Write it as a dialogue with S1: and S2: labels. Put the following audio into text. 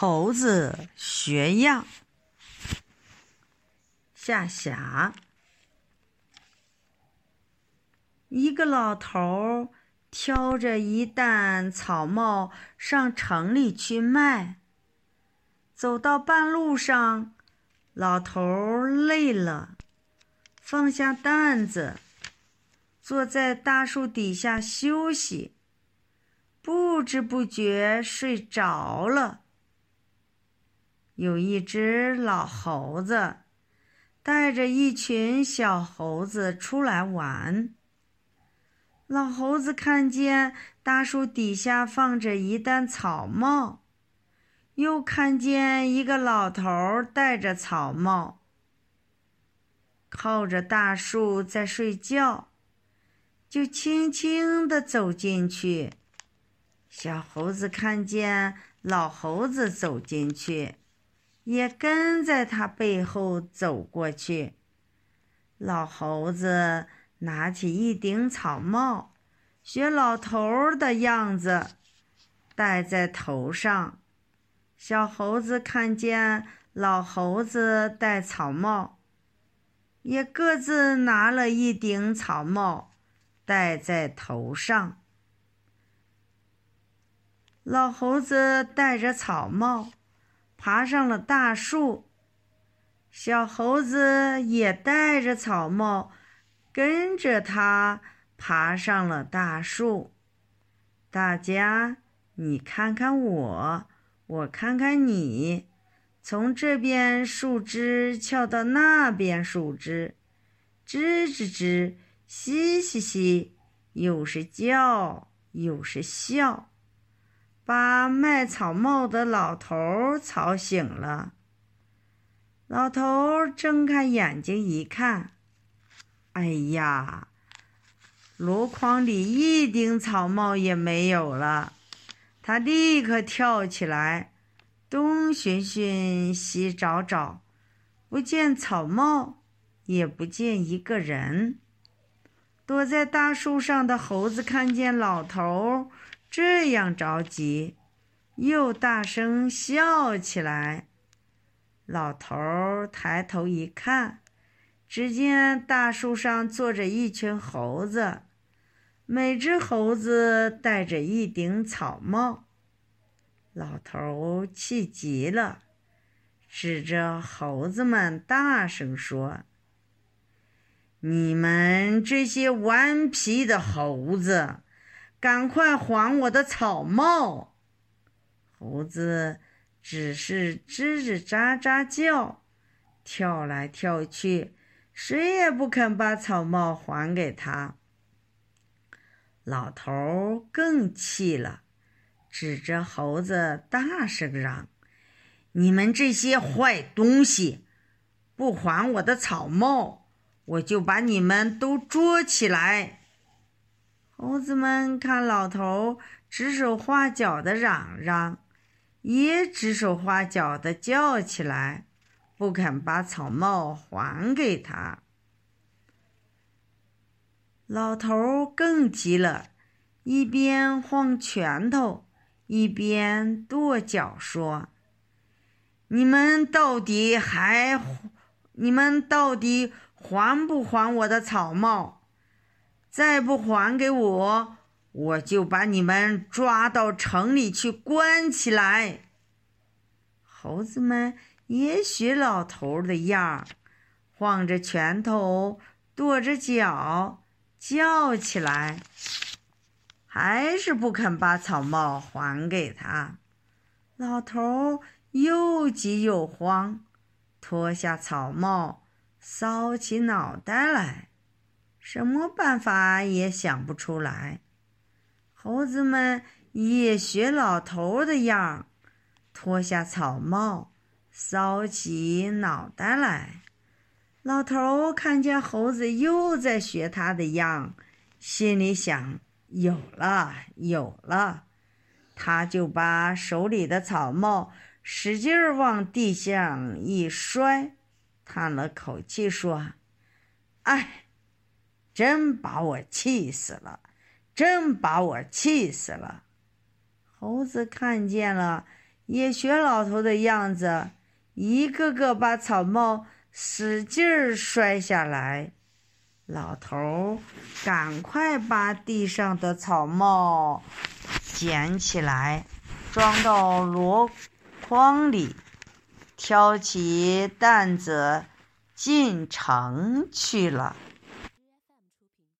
S1: 猴子学样。下辖，一个老头挑着一担草帽上城里去卖。走到半路上，老头累了，放下担子，坐在大树底下休息。不知不觉睡着了。有一只老猴子带着一群小猴子出来玩。老猴子看见大树底下放着一担草帽，又看见一个老头戴着草帽，靠着大树在睡觉，就轻轻地走进去。小猴子看见老猴子走进去，也跟在他背后走过去。老猴子拿起一顶草帽，学老头的样子，戴在头上。小猴子看见老猴子戴草帽，也各自拿了一顶草帽，戴在头上。老猴子戴着草帽，爬上了大树。小猴子也戴着草帽，跟着他爬上了大树。大家，你看看我，我看看你，从这边树枝翘到那边树枝，吱吱吱，嘻嘻嘻，又是叫又是笑。把卖草帽的老头吵醒了。老头睁开眼睛一看，哎呀，箩筐里一顶草帽也没有了。他立刻跳起来，东寻寻，西找找，不见草帽，也不见一个人。躲在大树上的猴子看见老头。这样着急，又大声笑起来。老头抬头一看，只见大树上坐着一群猴子，每只猴子戴着一顶草帽。老头气急了，指着猴子们大声说：“你们这些顽皮的猴子！”赶快还我的草帽！猴子只是吱吱喳喳叫，跳来跳去，谁也不肯把草帽还给他。老头更气了，指着猴子大声嚷：“你们这些坏东西，不还我的草帽，我就把你们都捉起来！”猴子们看老头指手画脚的嚷嚷，也指手画脚的叫起来，不肯把草帽还给他。老头更急了，一边晃拳头，一边跺脚说：“你们到底还……你们到底还不还我的草帽？”再不还给我，我就把你们抓到城里去关起来。猴子们也学老头的样儿，晃着拳头，跺着脚，叫起来，还是不肯把草帽还给他。老头又急又慌，脱下草帽，搔起脑袋来。什么办法也想不出来，猴子们也学老头的样，脱下草帽，搔起脑袋来。老头看见猴子又在学他的样，心里想：有了，有了！他就把手里的草帽使劲往地上一摔，叹了口气说：“哎。”真把我气死了！真把我气死了！猴子看见了，也学老头的样子，一个个把草帽使劲儿摔下来。老头赶快把地上的草帽捡起来，装到箩筐里，挑起担子进城去了。